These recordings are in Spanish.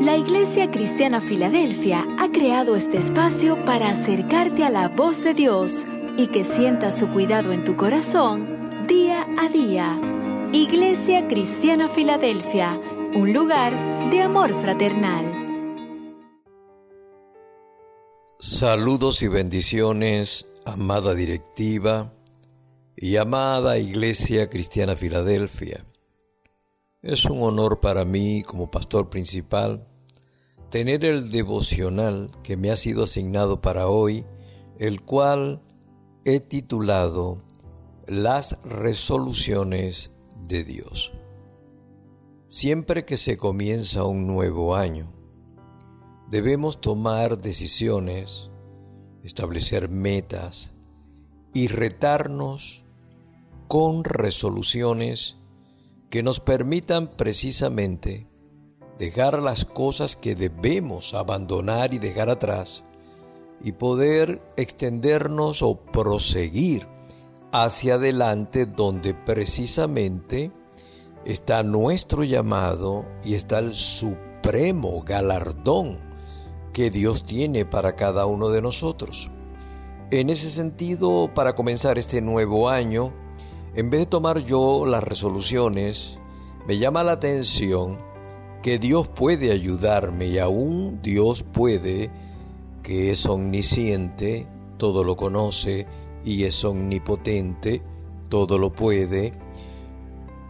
La Iglesia Cristiana Filadelfia ha creado este espacio para acercarte a la voz de Dios y que sientas su cuidado en tu corazón día a día. Iglesia Cristiana Filadelfia, un lugar de amor fraternal. Saludos y bendiciones, amada directiva y amada Iglesia Cristiana Filadelfia. Es un honor para mí como pastor principal tener el devocional que me ha sido asignado para hoy, el cual he titulado Las resoluciones de Dios. Siempre que se comienza un nuevo año, debemos tomar decisiones, establecer metas y retarnos con resoluciones que nos permitan precisamente dejar las cosas que debemos abandonar y dejar atrás y poder extendernos o proseguir hacia adelante donde precisamente está nuestro llamado y está el supremo galardón que Dios tiene para cada uno de nosotros. En ese sentido, para comenzar este nuevo año, en vez de tomar yo las resoluciones, me llama la atención que Dios puede ayudarme y aún Dios puede, que es omnisciente, todo lo conoce y es omnipotente, todo lo puede,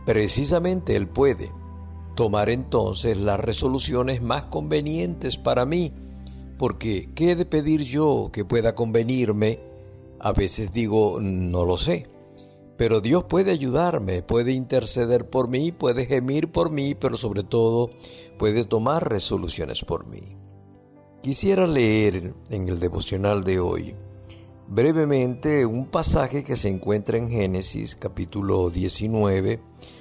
precisamente Él puede tomar entonces las resoluciones más convenientes para mí, porque ¿qué he de pedir yo que pueda convenirme? A veces digo, no lo sé. Pero Dios puede ayudarme, puede interceder por mí, puede gemir por mí, pero sobre todo puede tomar resoluciones por mí. Quisiera leer en el devocional de hoy brevemente un pasaje que se encuentra en Génesis capítulo 19.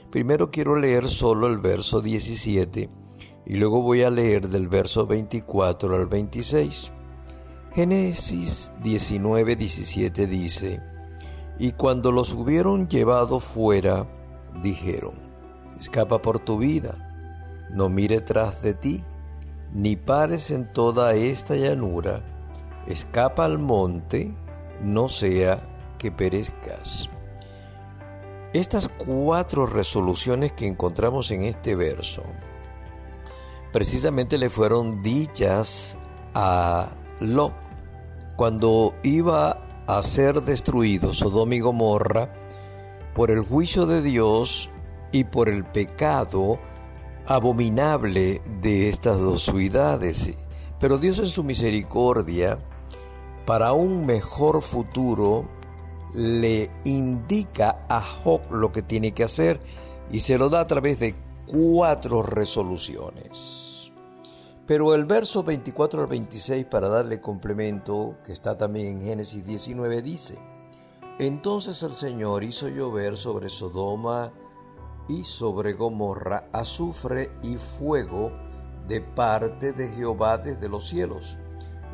Primero quiero leer solo el verso 17 y luego voy a leer del verso 24 al 26. Génesis 19, 17 dice, y cuando los hubieron llevado fuera, dijeron, escapa por tu vida, no mire tras de ti, ni pares en toda esta llanura, escapa al monte, no sea que perezcas. Estas cuatro resoluciones que encontramos en este verso, precisamente le fueron dichas a Lot cuando iba a ser destruido Sodoma y Gomorra por el juicio de Dios y por el pecado abominable de estas dos ciudades. Pero Dios en su misericordia, para un mejor futuro, le indica a Job lo que tiene que hacer y se lo da a través de cuatro resoluciones. Pero el verso 24 al 26, para darle complemento, que está también en Génesis 19, dice, Entonces el Señor hizo llover sobre Sodoma y sobre Gomorra azufre y fuego de parte de Jehová desde los cielos,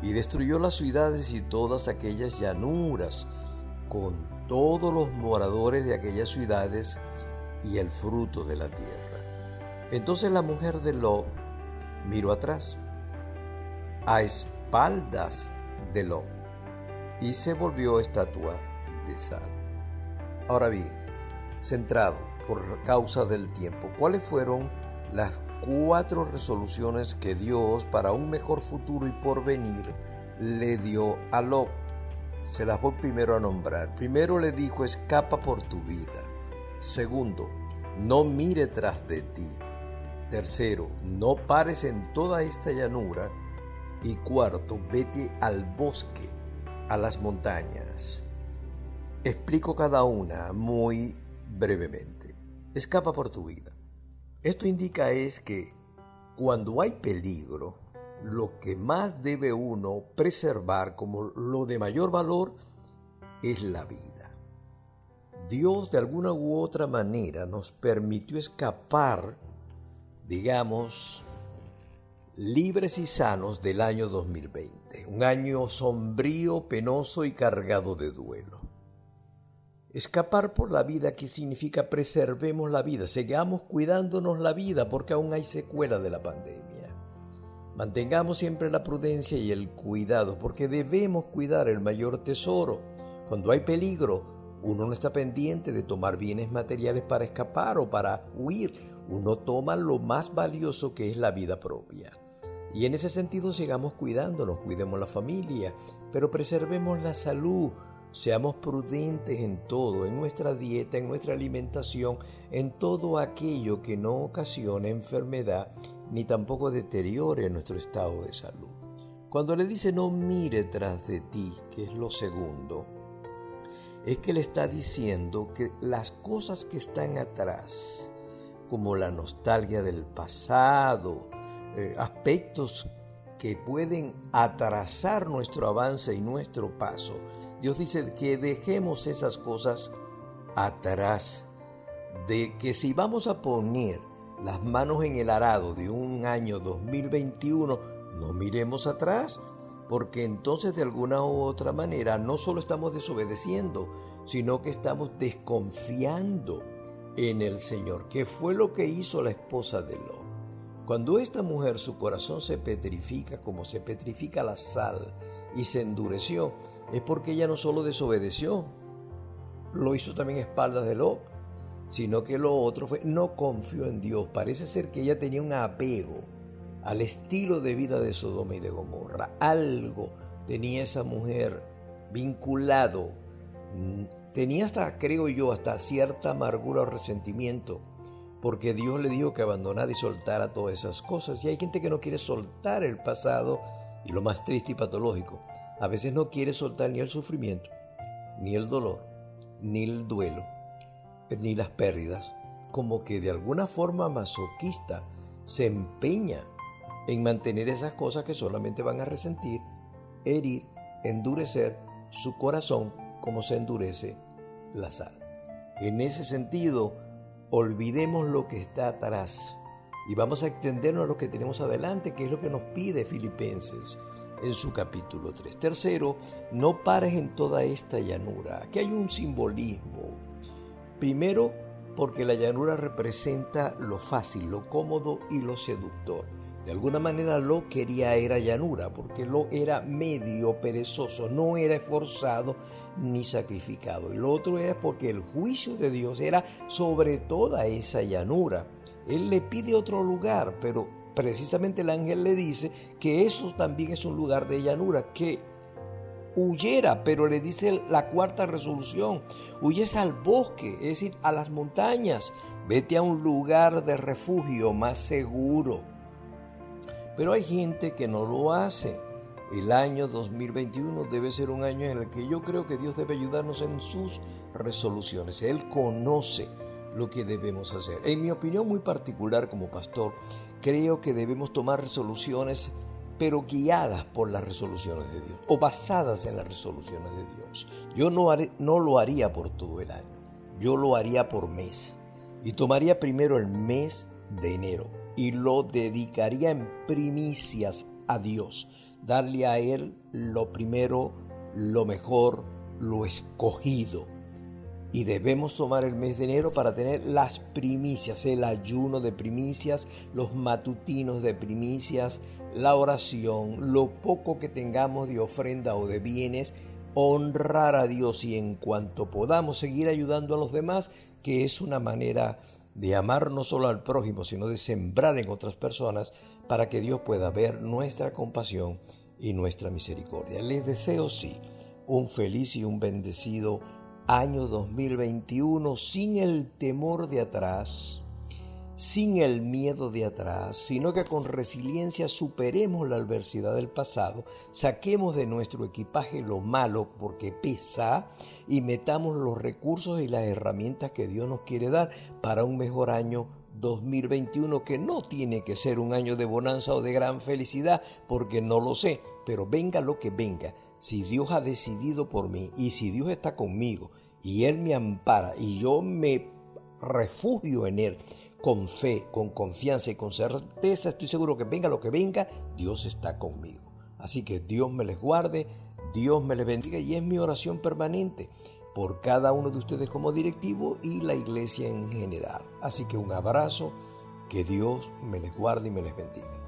y destruyó las ciudades y todas aquellas llanuras, con todos los moradores de aquellas ciudades y el fruto de la tierra. Entonces la mujer de Lot Miro atrás, a espaldas de Lot, y se volvió estatua de sal. Ahora bien, centrado por causa del tiempo, ¿cuáles fueron las cuatro resoluciones que Dios para un mejor futuro y porvenir le dio a Lot? Se las voy primero a nombrar. Primero le dijo, escapa por tu vida. Segundo, no mire tras de ti. Tercero, no pares en toda esta llanura. Y cuarto, vete al bosque, a las montañas. Explico cada una muy brevemente. Escapa por tu vida. Esto indica es que cuando hay peligro, lo que más debe uno preservar como lo de mayor valor es la vida. Dios de alguna u otra manera nos permitió escapar digamos, libres y sanos del año 2020, un año sombrío, penoso y cargado de duelo. Escapar por la vida, ¿qué significa? Preservemos la vida, sigamos cuidándonos la vida porque aún hay secuela de la pandemia. Mantengamos siempre la prudencia y el cuidado, porque debemos cuidar el mayor tesoro. Cuando hay peligro, uno no está pendiente de tomar bienes materiales para escapar o para huir. Uno toma lo más valioso que es la vida propia. Y en ese sentido sigamos cuidándonos, cuidemos la familia, pero preservemos la salud, seamos prudentes en todo, en nuestra dieta, en nuestra alimentación, en todo aquello que no ocasione enfermedad ni tampoco deteriore nuestro estado de salud. Cuando le dice no mire tras de ti, que es lo segundo, es que le está diciendo que las cosas que están atrás, como la nostalgia del pasado, eh, aspectos que pueden atrasar nuestro avance y nuestro paso, Dios dice que dejemos esas cosas atrás, de que si vamos a poner las manos en el arado de un año 2021, no miremos atrás, porque entonces de alguna u otra manera no solo estamos desobedeciendo, sino que estamos desconfiando en el Señor, que fue lo que hizo la esposa de Lot. Cuando esta mujer su corazón se petrifica como se petrifica la sal y se endureció, es porque ella no solo desobedeció, lo hizo también a espaldas de Lot, sino que lo otro fue, no confió en Dios. Parece ser que ella tenía un apego al estilo de vida de Sodoma y de Gomorra. Algo tenía esa mujer vinculado. Tenía hasta, creo yo, hasta cierta amargura o resentimiento, porque Dios le dijo que abandonara y soltara todas esas cosas. Y hay gente que no quiere soltar el pasado y lo más triste y patológico, a veces no quiere soltar ni el sufrimiento, ni el dolor, ni el duelo, ni las pérdidas, como que de alguna forma masoquista se empeña en mantener esas cosas que solamente van a resentir, herir, endurecer su corazón como se endurece la sal. En ese sentido, olvidemos lo que está atrás y vamos a extendernos a lo que tenemos adelante, que es lo que nos pide Filipenses en su capítulo 3. Tercero, no pares en toda esta llanura. Aquí hay un simbolismo Primero, porque la llanura representa lo fácil, lo cómodo y lo seductor. De alguna manera lo quería era llanura, porque lo era medio perezoso, no era esforzado ni sacrificado. Y lo otro era porque el juicio de Dios era sobre toda esa llanura. Él le pide otro lugar, pero precisamente el ángel le dice que eso también es un lugar de llanura, que huyera, pero le dice la cuarta resolución, huyes al bosque, es decir, a las montañas, vete a un lugar de refugio más seguro. Pero hay gente que no lo hace. El año 2021 debe ser un año en el que yo creo que Dios debe ayudarnos en sus resoluciones. Él conoce lo que debemos hacer. En mi opinión muy particular como pastor, creo que debemos tomar resoluciones pero guiadas por las resoluciones de Dios o basadas en las resoluciones de Dios. Yo no, no lo haría por todo el año, yo lo haría por mes y tomaría primero el mes de enero y lo dedicaría en primicias a Dios, darle a Él lo primero, lo mejor, lo escogido. Y debemos tomar el mes de enero para tener las primicias, el ayuno de primicias, los matutinos de primicias, la oración, lo poco que tengamos de ofrenda o de bienes, honrar a Dios y en cuanto podamos seguir ayudando a los demás, que es una manera de amar no solo al prójimo, sino de sembrar en otras personas para que Dios pueda ver nuestra compasión y nuestra misericordia. Les deseo, sí, un feliz y un bendecido año 2021 sin el temor de atrás, sin el miedo de atrás, sino que con resiliencia superemos la adversidad del pasado, saquemos de nuestro equipaje lo malo porque pesa y metamos los recursos y las herramientas que Dios nos quiere dar para un mejor año 2021 que no tiene que ser un año de bonanza o de gran felicidad porque no lo sé, pero venga lo que venga, si Dios ha decidido por mí y si Dios está conmigo y Él me ampara y yo me refugio en Él con fe, con confianza y con certeza, estoy seguro que venga lo que venga, Dios está conmigo. Así que Dios me les guarde, Dios me les bendiga y es mi oración permanente por cada uno de ustedes como directivo y la iglesia en general. Así que un abrazo, que Dios me les guarde y me les bendiga.